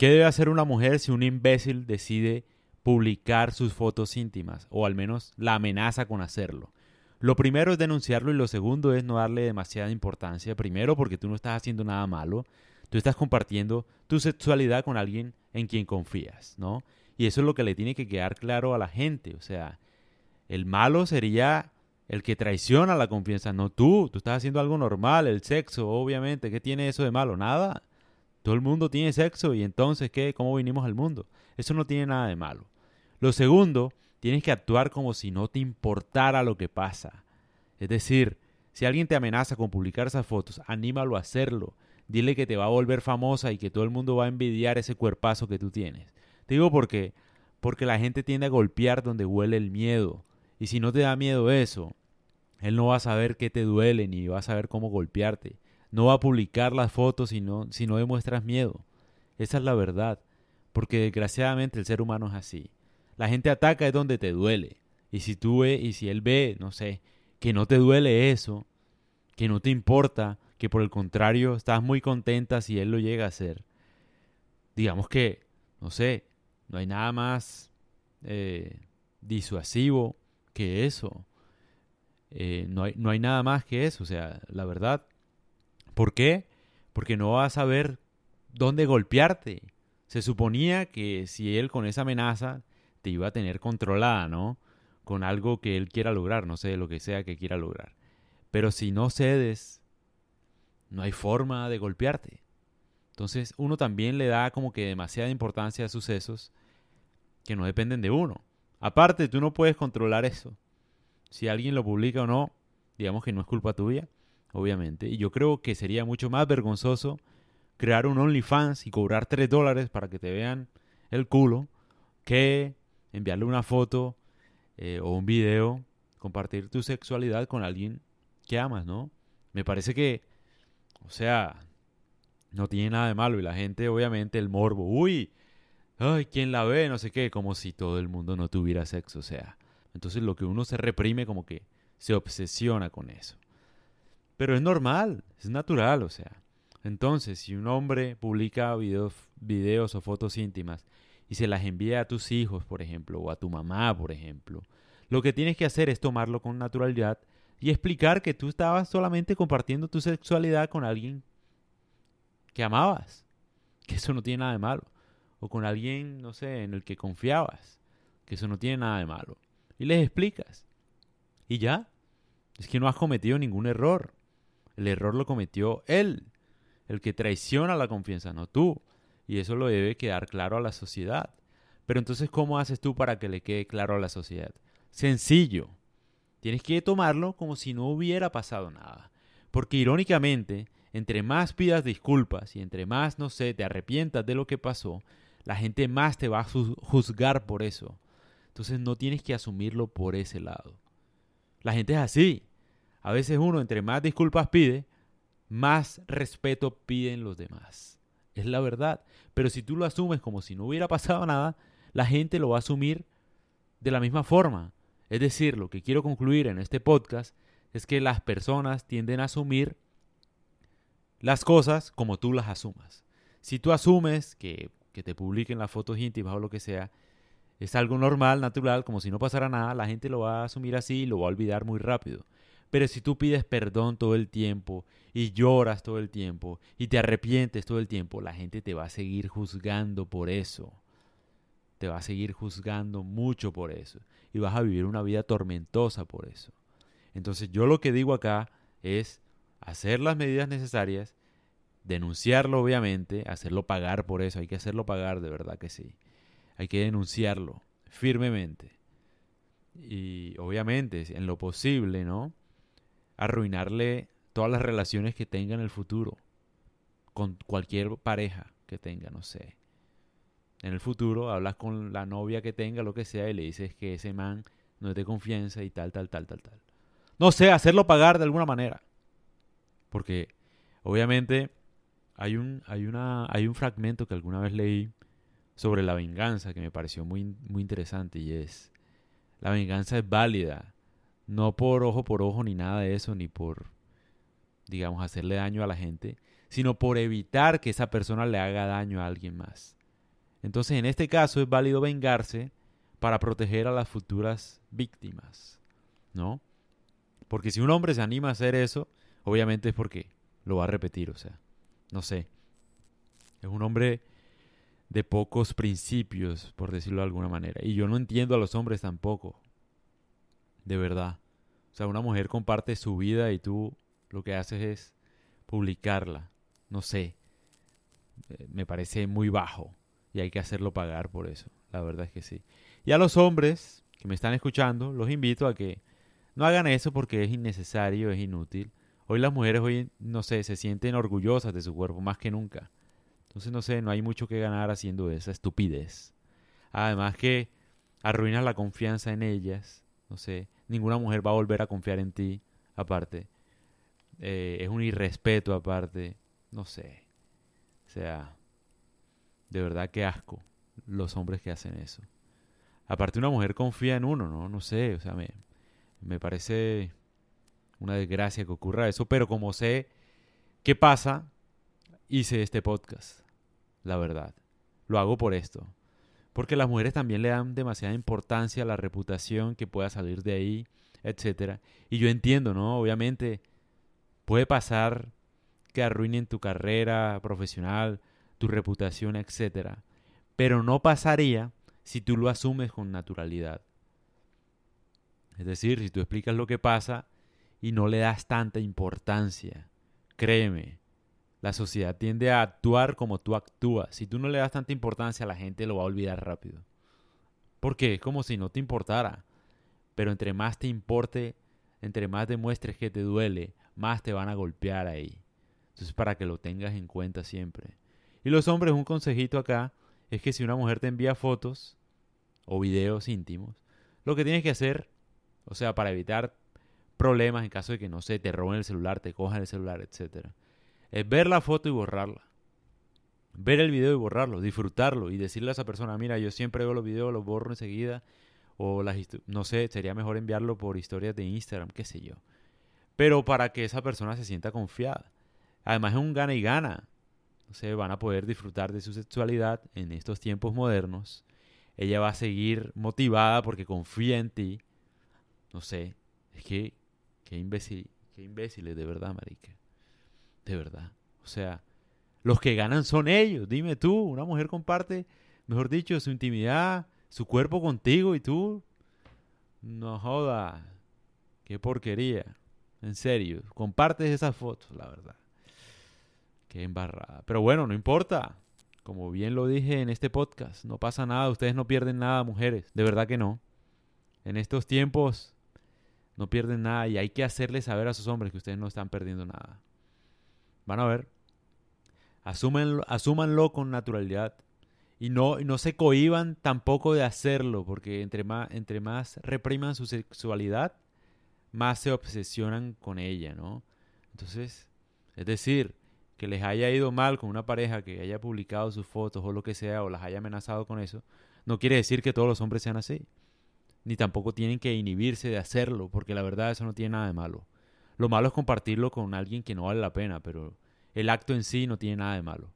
¿Qué debe hacer una mujer si un imbécil decide publicar sus fotos íntimas? O al menos la amenaza con hacerlo. Lo primero es denunciarlo y lo segundo es no darle demasiada importancia. Primero porque tú no estás haciendo nada malo. Tú estás compartiendo tu sexualidad con alguien en quien confías, ¿no? Y eso es lo que le tiene que quedar claro a la gente. O sea, el malo sería el que traiciona la confianza, no tú. Tú estás haciendo algo normal, el sexo, obviamente. ¿Qué tiene eso de malo? Nada. Todo el mundo tiene sexo y entonces, ¿qué? ¿Cómo vinimos al mundo? Eso no tiene nada de malo. Lo segundo, tienes que actuar como si no te importara lo que pasa. Es decir, si alguien te amenaza con publicar esas fotos, anímalo a hacerlo. Dile que te va a volver famosa y que todo el mundo va a envidiar ese cuerpazo que tú tienes. Te digo porque porque la gente tiende a golpear donde huele el miedo. Y si no te da miedo eso, él no va a saber qué te duele ni va a saber cómo golpearte. No va a publicar las fotos si no, si no demuestras miedo. Esa es la verdad. Porque desgraciadamente el ser humano es así. La gente ataca es donde te duele. Y si tú ves, y si él ve, no sé, que no te duele eso, que no te importa, que por el contrario estás muy contenta si él lo llega a hacer. Digamos que, no sé, no hay nada más eh, disuasivo que eso. Eh, no, hay, no hay nada más que eso, o sea, la verdad. ¿Por qué? Porque no vas a saber dónde golpearte. Se suponía que si él con esa amenaza te iba a tener controlada, ¿no? Con algo que él quiera lograr, no sé, lo que sea que quiera lograr. Pero si no cedes, no hay forma de golpearte. Entonces uno también le da como que demasiada importancia a sucesos que no dependen de uno. Aparte, tú no puedes controlar eso. Si alguien lo publica o no, digamos que no es culpa tuya, obviamente. Y yo creo que sería mucho más vergonzoso crear un OnlyFans y cobrar 3 dólares para que te vean el culo que enviarle una foto eh, o un video, compartir tu sexualidad con alguien que amas, ¿no? Me parece que, o sea, no tiene nada de malo y la gente, obviamente, el morbo, uy, ay, ¿quién la ve? No sé qué, como si todo el mundo no tuviera sexo, o sea. Entonces lo que uno se reprime como que se obsesiona con eso. Pero es normal, es natural, o sea. Entonces, si un hombre publica videos, videos o fotos íntimas y se las envía a tus hijos, por ejemplo, o a tu mamá, por ejemplo, lo que tienes que hacer es tomarlo con naturalidad y explicar que tú estabas solamente compartiendo tu sexualidad con alguien que amabas, que eso no tiene nada de malo o con alguien, no sé, en el que confiabas, que eso no tiene nada de malo. Y les explicas. Y ya. Es que no has cometido ningún error. El error lo cometió él, el que traiciona la confianza, no tú. Y eso lo debe quedar claro a la sociedad. Pero entonces, ¿cómo haces tú para que le quede claro a la sociedad? Sencillo. Tienes que tomarlo como si no hubiera pasado nada. Porque irónicamente, entre más pidas disculpas y entre más, no sé, te arrepientas de lo que pasó, la gente más te va a juzgar por eso. Entonces no tienes que asumirlo por ese lado. La gente es así. A veces uno entre más disculpas pide, más respeto piden los demás. Es la verdad. Pero si tú lo asumes como si no hubiera pasado nada, la gente lo va a asumir de la misma forma. Es decir, lo que quiero concluir en este podcast es que las personas tienden a asumir las cosas como tú las asumas. Si tú asumes que que te publiquen las fotos íntimas o lo que sea, es algo normal, natural, como si no pasara nada, la gente lo va a asumir así y lo va a olvidar muy rápido. Pero si tú pides perdón todo el tiempo y lloras todo el tiempo y te arrepientes todo el tiempo, la gente te va a seguir juzgando por eso. Te va a seguir juzgando mucho por eso. Y vas a vivir una vida tormentosa por eso. Entonces yo lo que digo acá es hacer las medidas necesarias denunciarlo obviamente, hacerlo pagar por eso, hay que hacerlo pagar de verdad que sí. Hay que denunciarlo firmemente. Y obviamente, en lo posible, ¿no? Arruinarle todas las relaciones que tenga en el futuro con cualquier pareja que tenga, no sé. En el futuro hablas con la novia que tenga, lo que sea, y le dices que ese man no es de confianza y tal, tal, tal, tal, tal. No sé, hacerlo pagar de alguna manera. Porque obviamente hay un, hay, una, hay un fragmento que alguna vez leí sobre la venganza que me pareció muy, muy interesante y es, la venganza es válida, no por ojo por ojo ni nada de eso, ni por, digamos, hacerle daño a la gente, sino por evitar que esa persona le haga daño a alguien más. Entonces, en este caso es válido vengarse para proteger a las futuras víctimas, ¿no? Porque si un hombre se anima a hacer eso, obviamente es porque lo va a repetir, o sea, no sé. Es un hombre de pocos principios, por decirlo de alguna manera. Y yo no entiendo a los hombres tampoco. De verdad. O sea, una mujer comparte su vida y tú lo que haces es publicarla. No sé. Eh, me parece muy bajo y hay que hacerlo pagar por eso. La verdad es que sí. Y a los hombres que me están escuchando, los invito a que no hagan eso porque es innecesario, es inútil. Hoy las mujeres, hoy, no sé, se sienten orgullosas de su cuerpo más que nunca. Entonces, no sé, no hay mucho que ganar haciendo esa estupidez. Además que arruinas la confianza en ellas. No sé, ninguna mujer va a volver a confiar en ti, aparte. Eh, es un irrespeto, aparte. No sé. O sea, de verdad que asco los hombres que hacen eso. Aparte una mujer confía en uno, ¿no? No sé, o sea, me, me parece una desgracia que ocurra eso, pero como sé qué pasa, hice este podcast, la verdad. Lo hago por esto. Porque las mujeres también le dan demasiada importancia a la reputación que pueda salir de ahí, etcétera. Y yo entiendo, ¿no? Obviamente puede pasar que arruinen tu carrera profesional, tu reputación, etcétera. Pero no pasaría si tú lo asumes con naturalidad. Es decir, si tú explicas lo que pasa y no le das tanta importancia. Créeme, la sociedad tiende a actuar como tú actúas. Si tú no le das tanta importancia, la gente lo va a olvidar rápido. Porque es como si no te importara. Pero entre más te importe, entre más demuestres que te duele, más te van a golpear ahí. Entonces, para que lo tengas en cuenta siempre. Y los hombres, un consejito acá, es que si una mujer te envía fotos o videos íntimos, lo que tienes que hacer, o sea, para evitar problemas en caso de que, no sé, te roben el celular, te cojan el celular, etc. Es ver la foto y borrarla. Ver el video y borrarlo, disfrutarlo y decirle a esa persona, mira, yo siempre veo los videos, los borro enseguida. O las no sé, sería mejor enviarlo por historias de Instagram, qué sé yo. Pero para que esa persona se sienta confiada. Además es un gana y gana. O sea, van a poder disfrutar de su sexualidad en estos tiempos modernos. Ella va a seguir motivada porque confía en ti. No sé, es que qué imbécil, qué imbéciles de verdad, marica. De verdad. O sea, los que ganan son ellos. Dime tú, una mujer comparte, mejor dicho, su intimidad, su cuerpo contigo y tú. No joda. Qué porquería. En serio, compartes esas fotos, la verdad. Qué embarrada. Pero bueno, no importa. Como bien lo dije en este podcast, no pasa nada, ustedes no pierden nada, mujeres. De verdad que no. En estos tiempos no pierden nada y hay que hacerles saber a sus hombres que ustedes no están perdiendo nada. Van a ver. Asúmenlo, asúmanlo con naturalidad. Y no, no se cohiban tampoco de hacerlo, porque entre más, entre más repriman su sexualidad, más se obsesionan con ella, ¿no? Entonces, es decir, que les haya ido mal con una pareja que haya publicado sus fotos o lo que sea, o las haya amenazado con eso, no quiere decir que todos los hombres sean así. Ni tampoco tienen que inhibirse de hacerlo, porque la verdad eso no tiene nada de malo. Lo malo es compartirlo con alguien que no vale la pena, pero el acto en sí no tiene nada de malo.